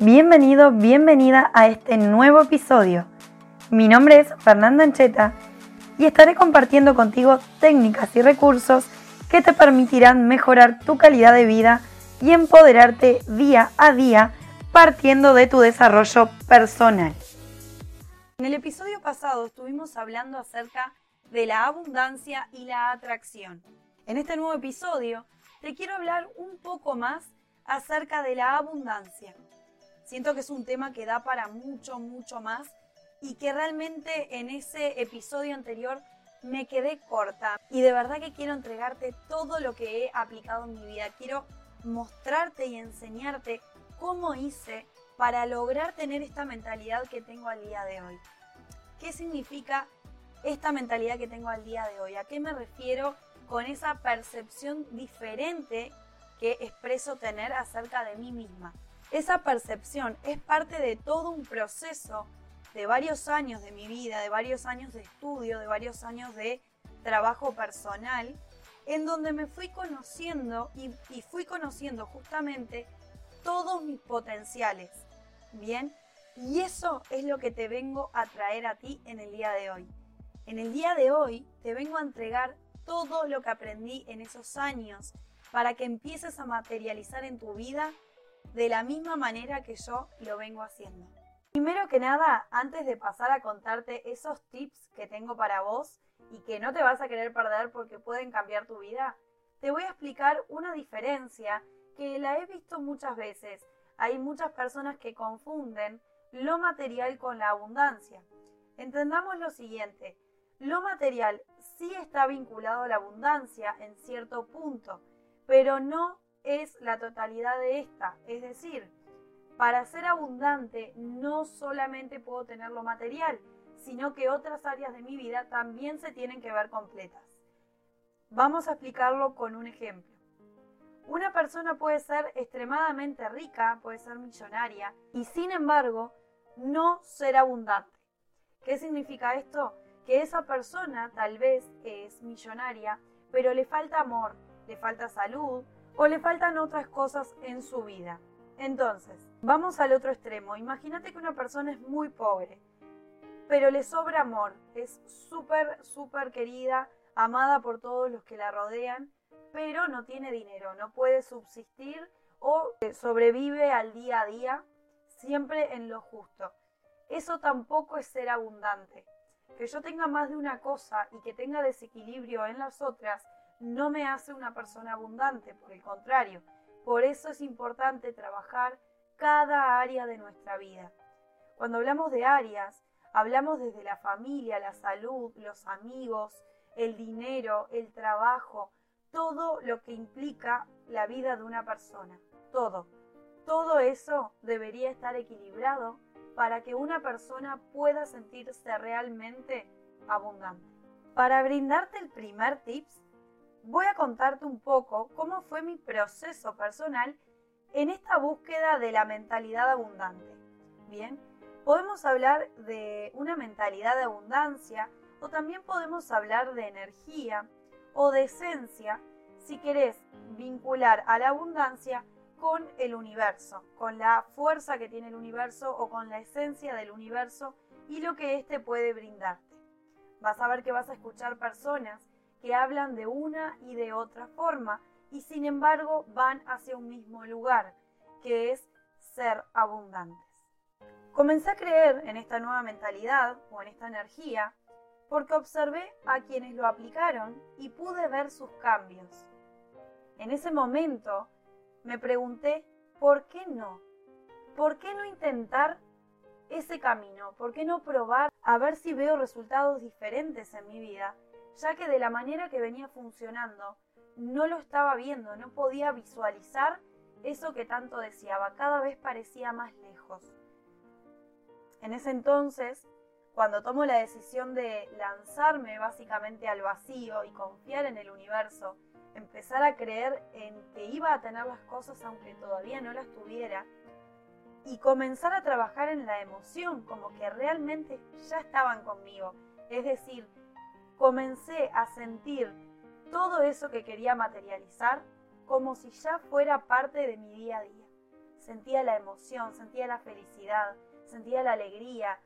Bienvenido, bienvenida a este nuevo episodio. Mi nombre es Fernanda Ancheta y estaré compartiendo contigo técnicas y recursos que te permitirán mejorar tu calidad de vida y empoderarte día a día partiendo de tu desarrollo personal. En el episodio pasado estuvimos hablando acerca de la abundancia y la atracción. En este nuevo episodio te quiero hablar un poco más acerca de la abundancia. Siento que es un tema que da para mucho, mucho más y que realmente en ese episodio anterior me quedé corta y de verdad que quiero entregarte todo lo que he aplicado en mi vida. Quiero mostrarte y enseñarte cómo hice para lograr tener esta mentalidad que tengo al día de hoy. ¿Qué significa esta mentalidad que tengo al día de hoy? ¿A qué me refiero con esa percepción diferente que expreso tener acerca de mí misma? Esa percepción es parte de todo un proceso de varios años de mi vida, de varios años de estudio, de varios años de trabajo personal, en donde me fui conociendo y, fui conociendo justamente todos mis potenciales. Bien, y eso es lo que te vengo a traer a ti en el día de hoy. En el día de hoy te vengo a entregar todo lo que aprendí en esos años para que empieces a materializar en tu vida de la misma manera que yo lo vengo haciendo. Primero que nada, antes de pasar a contarte esos tips que tengo para vos y que no te vas a querer perder porque pueden cambiar tu vida, te voy a explicar una diferencia que la he visto muchas veces. Hay muchas personas que confunden lo material con la abundancia. Entendamos lo siguiente, lo material sí está vinculado a la abundancia en cierto punto, pero no es la totalidad de esta. Es decir, para ser abundante no solamente puedo tener lo material, sino que otras áreas de mi vida también se tienen que ver completas. Vamos a explicarlo con un ejemplo. Una persona puede ser extremadamente rica, puede ser millonaria, y sin embargo no ser abundante. ¿Qué significa esto? Que esa persona tal vez es millonaria, pero le falta amor, le falta salud o le faltan otras cosas en su vida. Entonces, vamos al otro extremo. Imagínate que una persona es muy pobre, pero le sobra amor, es súper, súper querida, amada por todos los que la rodean, pero no tiene dinero, no puede subsistir o sobrevive al día a día siempre en lo justo. Eso tampoco es ser abundante. Que yo tenga más de una cosa y que tenga desequilibrio en las otras no me hace una persona abundante, por el contrario. Por eso es importante trabajar cada área de nuestra vida. Cuando hablamos de áreas, hablamos desde la familia, la salud, los amigos, el dinero, el trabajo, todo lo que implica la vida de una persona. Todo. Todo eso debería estar equilibrado para que una persona pueda sentirse realmente abundante. Para brindarte el primer tips, voy a contarte un poco cómo fue mi proceso personal en esta búsqueda de la mentalidad abundante. Bien, podemos hablar de una mentalidad de abundancia o también podemos hablar de energía o de esencia si querés vincular a la abundancia con el universo, con la fuerza que tiene el universo o con la esencia del universo y lo que éste puede brindarte. Vas a ver que vas a escuchar personas que hablan de una y de otra forma y sin embargo van hacia un mismo lugar, que es ser abundantes. Comencé a creer en esta nueva mentalidad o en esta energía porque observé a quienes lo aplicaron y pude ver sus cambios. En ese momento me pregunté, ¿por qué no? ¿Por qué no intentar ese camino? ¿Por qué no probar a ver si veo resultados diferentes en mi vida ya que de la manera que venía funcionando no lo estaba viendo, no podía visualizar eso que tanto deseaba, cada vez parecía más lejos. En ese entonces, cuando tomo la decisión de lanzarme básicamente al vacío y confiar en el universo, empezar a creer en que iba a tener las cosas aunque todavía no las tuviera, y comenzar a trabajar en la emoción, como que realmente ya estaban conmigo. Es decir, comencé a sentir todo eso que quería materializar como si ya fuera parte de mi día a día. sentía la emoción, sentía la felicidad, sentía la alegría.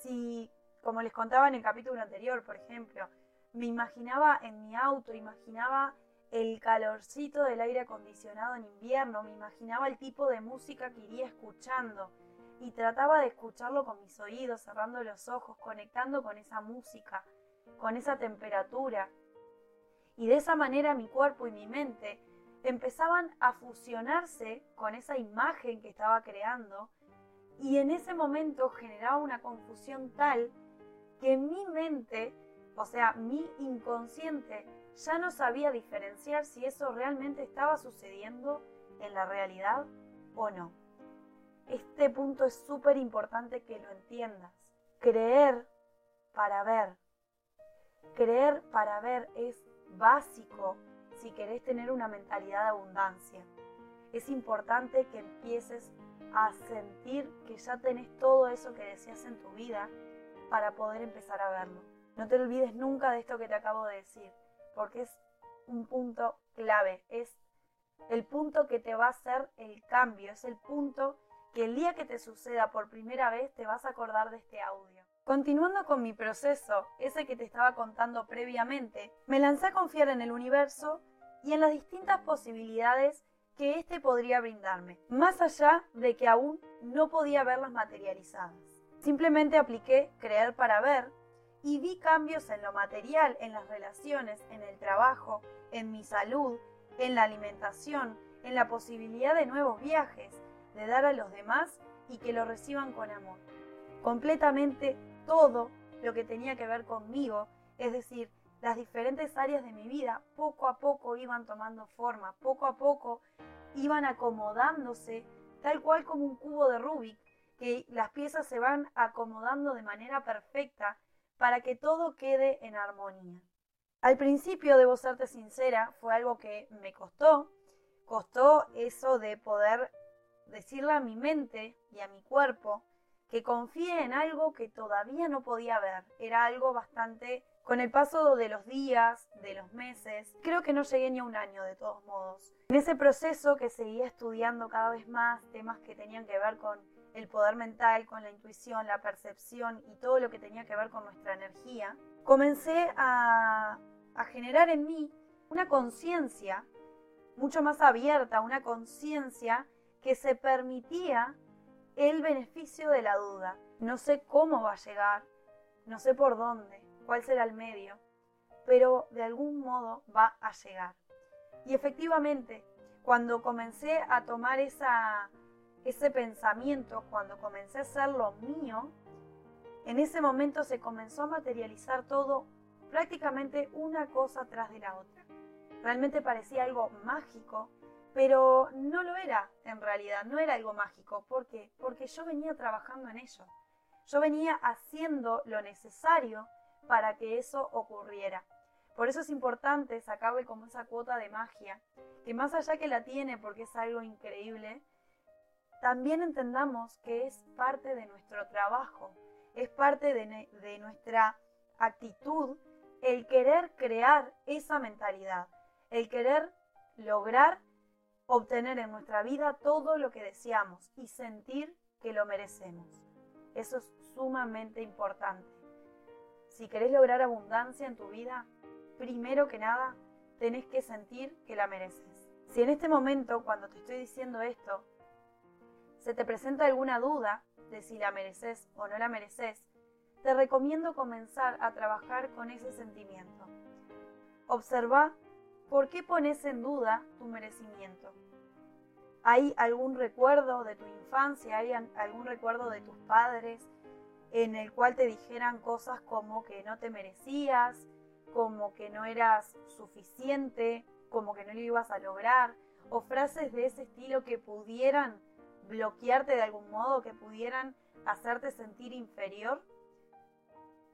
Si, como les contaba en el capítulo anterior, por ejemplo, me imaginaba en mi auto, imaginaba el calorcito del aire acondicionado en invierno, me imaginaba el tipo de música que iría escuchando y trataba de escucharlo con mis oídos, cerrando los ojos, conectando con esa música, con esa temperatura. Y de esa manera mi cuerpo y mi mente empezaban a fusionarse con esa imagen que estaba creando y en ese momento generaba una confusión tal que mi mente, o sea, mi inconsciente, ya no sabía diferenciar si eso realmente estaba sucediendo en la realidad o no. Este punto es súper importante que lo entiendas. Creer para ver. Creer para ver es básico si querés tener una mentalidad de abundancia. Es importante que empieces a sentir que ya tenés todo eso que deseas en tu vida para poder empezar a verlo. No te olvides nunca de esto que te acabo de decir porque es un punto clave, es el punto que te va a hacer el cambio, es el punto que el día que te suceda por primera vez te vas a acordar de este audio. Continuando con mi proceso, ese que te estaba contando previamente, me lancé a confiar en el universo y en las distintas posibilidades que éste podría brindarme, más allá de que aún no podía verlas materializadas. Simplemente apliqué creer para ver y vi cambios en lo material, en las relaciones, en el trabajo, en mi salud, en la alimentación, en la posibilidad de nuevos viajes, de dar a los demás y que lo reciban con amor. Completamente todo lo que tenía que ver conmigo, es decir, las diferentes áreas de mi vida, poco a poco iban tomando forma, poco a poco iban acomodándose, tal cual como un cubo de Rubik, que las piezas se van acomodando de manera perfecta para que todo quede en armonía. Al principio, debo serte sincera, fue algo que me costó. Costó eso de poder decirle a mi mente y a mi cuerpo que confíe en algo que todavía no podía ver. Era algo bastante... Con el paso de los días, de los meses, creo que no llegué ni a un año de todos modos. En ese proceso que seguía estudiando cada vez más temas que tenían que ver con el poder mental, con la intuición, la percepción y todo lo que tenía que ver con nuestra energía, comencé a, generar en mí una conciencia mucho más abierta, una conciencia que se permitía el beneficio de la duda. No sé cómo va a llegar, no sé por dónde, cuál será el medio, pero de algún modo va a llegar. Y efectivamente, cuando comencé a tomar esa ese pensamiento, cuando comencé a hacerlo mío, en ese momento se comenzó a materializar todo prácticamente una cosa tras de la otra. Realmente parecía algo mágico, pero no lo era en realidad, no era algo mágico. ¿Por qué? Porque yo venía trabajando en ello. Yo venía haciendo lo necesario para que eso ocurriera. Por eso es importante sacarle como esa cuota de magia, que más allá que la tiene porque es algo increíble, también entendamos que es parte de nuestro trabajo, es parte de, nuestra actitud el querer crear esa mentalidad, el querer lograr obtener en nuestra vida todo lo que deseamos y sentir que lo merecemos. Eso es sumamente importante. Si querés lograr abundancia en tu vida, primero que nada, tenés que sentir que la mereces. Si en este momento, cuando te estoy diciendo esto, se te presenta alguna duda de si la mereces o no la mereces, te recomiendo comenzar a trabajar con ese sentimiento. Observa por qué pones en duda tu merecimiento. ¿Hay algún recuerdo de tu infancia? ¿Hay algún recuerdo de tus padres en el cual te dijeran cosas como que no te merecías, como que no eras suficiente, como que no lo ibas a lograr? O frases de ese estilo que pudieran bloquearte de algún modo, que pudieran hacerte sentir inferior?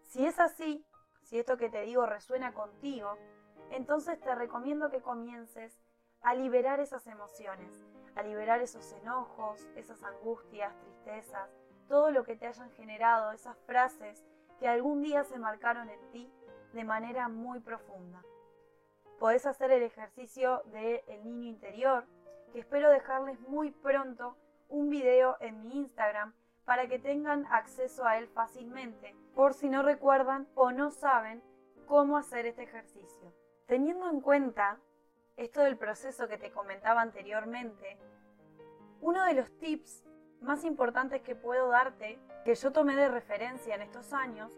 Si es así, si esto que te digo resuena contigo, entonces te recomiendo que comiences a liberar esas emociones, a liberar esos enojos, esas angustias, tristezas, todo lo que te hayan generado, esas frases que algún día se marcaron en ti de manera muy profunda. Podés hacer el ejercicio del el niño interior, que espero dejarles muy pronto un video en mi Instagram para que tengan acceso a él fácilmente, por si no recuerdan o no saben cómo hacer este ejercicio. Teniendo en cuenta esto del proceso que te comentaba anteriormente, uno de los tips más importantes que puedo darte, que yo tomé de referencia en estos años,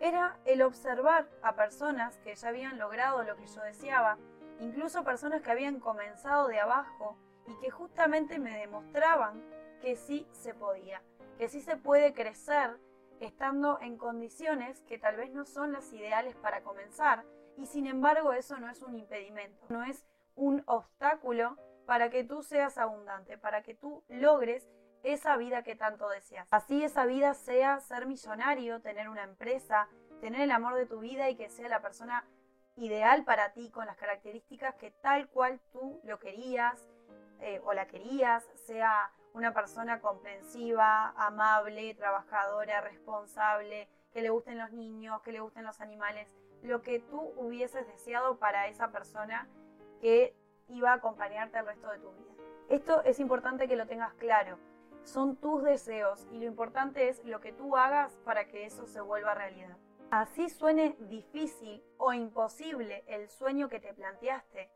era el observar a personas que ya habían logrado lo que yo deseaba, incluso personas que habían comenzado de abajo y que justamente me demostraban que sí se podía, que sí se puede crecer estando en condiciones que tal vez no son las ideales para comenzar y sin embargo eso no es un impedimento, no es un obstáculo para que tú seas abundante, para que tú logres esa vida que tanto deseas. Así esa vida sea ser millonario, tener una empresa, tener el amor de tu vida y que sea la persona ideal para ti con las características que tal cual tú lo querías eh, o la querías, sea una persona comprensiva, amable, trabajadora, responsable, que le gusten los niños, que le gusten los animales, lo que tú hubieses deseado para esa persona que iba a acompañarte el resto de tu vida. Esto es importante que lo tengas claro son tus deseos y lo importante es lo que tú hagas para que eso se vuelva realidad. Así suene difícil o imposible el sueño que te planteaste,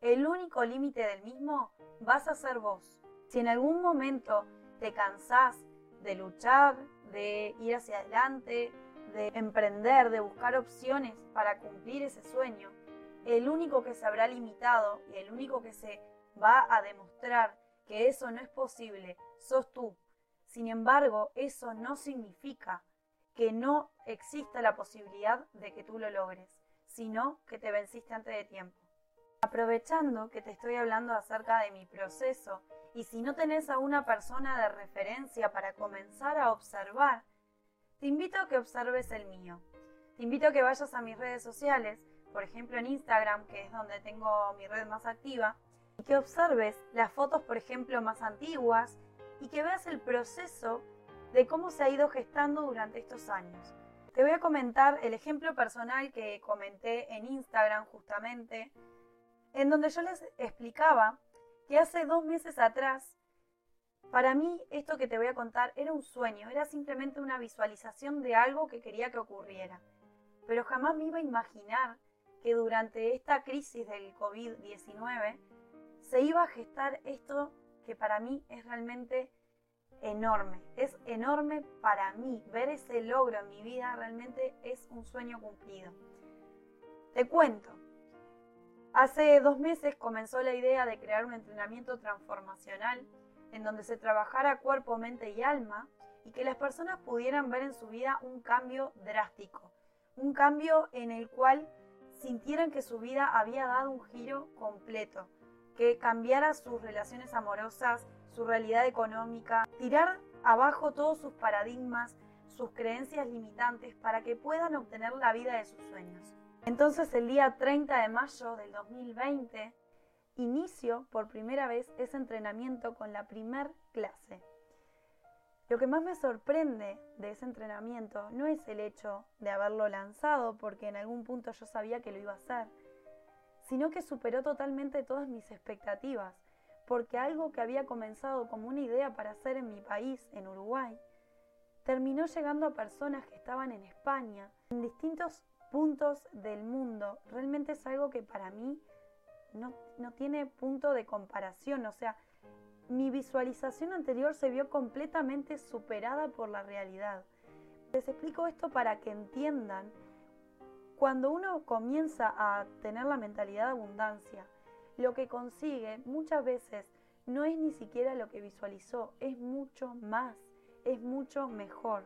el único límite del mismo vas a ser vos. Si en algún momento te cansás de luchar, de ir hacia adelante, de emprender, de buscar opciones para cumplir ese sueño, el único que se habrá limitado y el único que se va a demostrar que eso no es posible, sos tú. Sin embargo, eso no significa que no exista la posibilidad de que tú lo logres, sino que te venciste antes de tiempo. Aprovechando que te estoy hablando acerca de mi proceso y si no tenés a una persona de referencia para comenzar a observar, te invito a que observes el mío. Te invito a que vayas a mis redes sociales, por ejemplo en Instagram, que es donde tengo mi red más activa, y que observes las fotos, por ejemplo, más antiguas y que veas el proceso de cómo se ha ido gestando durante estos años. Te voy a comentar el ejemplo personal que comenté en Instagram justamente, en donde yo les explicaba que hace dos meses atrás, para mí esto que te voy a contar era un sueño, era simplemente una visualización de algo que quería que ocurriera. Pero jamás me iba a imaginar que durante esta crisis del COVID-19 se iba a gestar esto que para mí es realmente enorme. Es enorme para mí. Ver ese logro en mi vida realmente es un sueño cumplido. Te cuento. Hace dos meses comenzó la idea de crear un entrenamiento transformacional en donde se trabajara cuerpo, mente y alma y que las personas pudieran ver en su vida un cambio drástico. Un cambio en el cual sintieran que su vida había dado un giro completo que cambiara sus relaciones amorosas, su realidad económica, tirar abajo todos sus paradigmas, sus creencias limitantes para que puedan obtener la vida de sus sueños. Entonces el día 30 de mayo del 2020 inicio por primera vez ese entrenamiento con la primer clase. Lo que más me sorprende de ese entrenamiento no es el hecho de haberlo lanzado, porque en algún punto yo sabía que lo iba a hacer, sino que superó totalmente todas mis expectativas, porque algo que había comenzado como una idea para hacer en mi país, en Uruguay, terminó llegando a personas que estaban en España, en distintos puntos del mundo. Realmente es algo que para mí no, no tiene punto de comparación, o sea, mi visualización anterior se vio completamente superada por la realidad. Les explico esto para que entiendan cuando uno comienza a tener la mentalidad de abundancia, lo que consigue muchas veces no es ni siquiera lo que visualizó, es mucho más, es mucho mejor.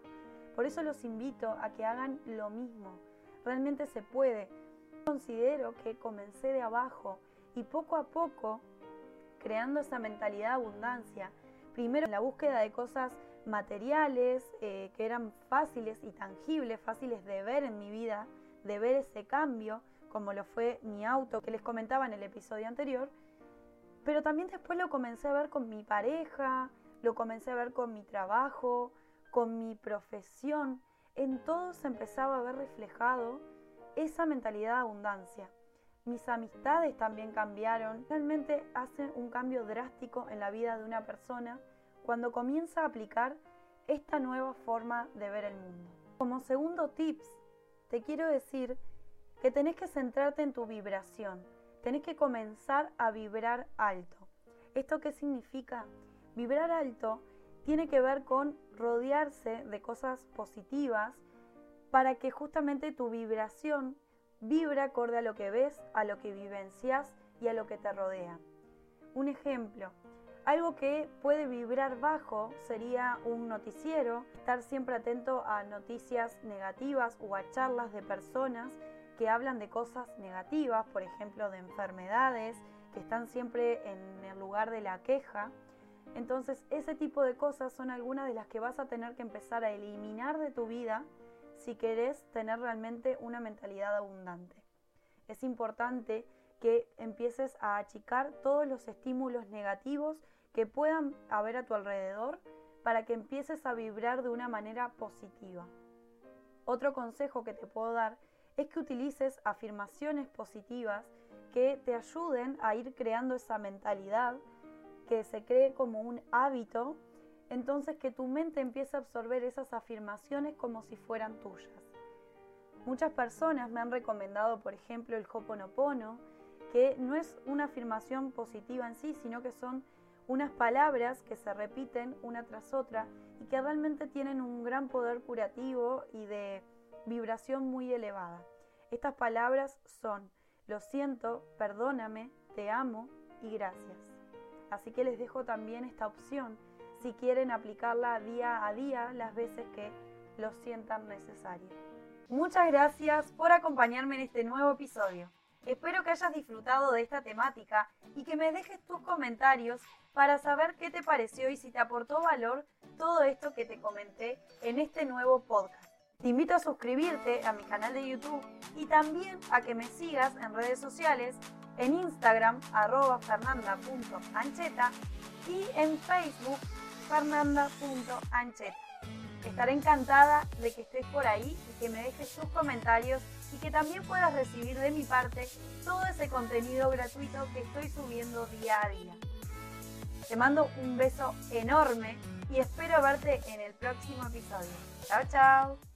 Por eso los invito a que hagan lo mismo. Realmente se puede. Considero que comencé de abajo y poco a poco, creando esa mentalidad de abundancia, primero en la búsqueda de cosas materiales eh, que eran fáciles y tangibles, fáciles de ver en mi vida, de ver ese cambio, como lo fue mi auto que les comentaba en el episodio anterior, pero también después lo comencé a ver con mi pareja, lo comencé a ver con mi trabajo, con mi profesión, en todo se empezaba a ver reflejado esa mentalidad de abundancia. Mis amistades también cambiaron, realmente hacen un cambio drástico en la vida de una persona cuando comienza a aplicar esta nueva forma de ver el mundo. Como segundo tips, te quiero decir que tenés que centrarte en tu vibración, tenés que comenzar a vibrar alto. ¿Esto qué significa? Vibrar alto tiene que ver con rodearse de cosas positivas para que justamente tu vibración vibre acorde a lo que ves, a lo que vivencias y a lo que te rodea. Un ejemplo, algo que puede vibrar bajo sería un noticiero, estar siempre atento a noticias negativas o a charlas de personas que hablan de cosas negativas, por ejemplo, de enfermedades, que están siempre en el lugar de la queja. Entonces, ese tipo de cosas son algunas de las que vas a tener que empezar a eliminar de tu vida si querés tener realmente una mentalidad abundante. Es importante que empieces a achicar todos los estímulos negativos que puedan haber a tu alrededor para que empieces a vibrar de una manera positiva. Otro consejo que te puedo dar es que utilices afirmaciones positivas que te ayuden a ir creando esa mentalidad, que se cree como un hábito, entonces que tu mente empiece a absorber esas afirmaciones como si fueran tuyas. Muchas personas me han recomendado, por ejemplo, el Hoponopono, que no es una afirmación positiva en sí, sino que son unas palabras que se repiten una tras otra y que realmente tienen un gran poder curativo y de vibración muy elevada. Estas palabras son lo siento, perdóname, te amo y gracias. Así que les dejo también esta opción si quieren aplicarla día a día las veces que lo sientan necesario. Muchas gracias por acompañarme en este nuevo episodio. Espero que hayas disfrutado de esta temática y que me dejes tus comentarios para saber qué te pareció y si te aportó valor todo esto que te comenté en este nuevo podcast. Te invito a suscribirte a mi canal de YouTube y también a que me sigas en redes sociales, en Instagram arroba fernanda.ancheta y en Facebook fernanda.ancheta. Estaré encantada de que estés por ahí y que me dejes tus comentarios y que también puedas recibir de mi parte todo ese contenido gratuito que estoy subiendo día a día. Te mando un beso enorme y espero verte en el próximo episodio. Chao, chao.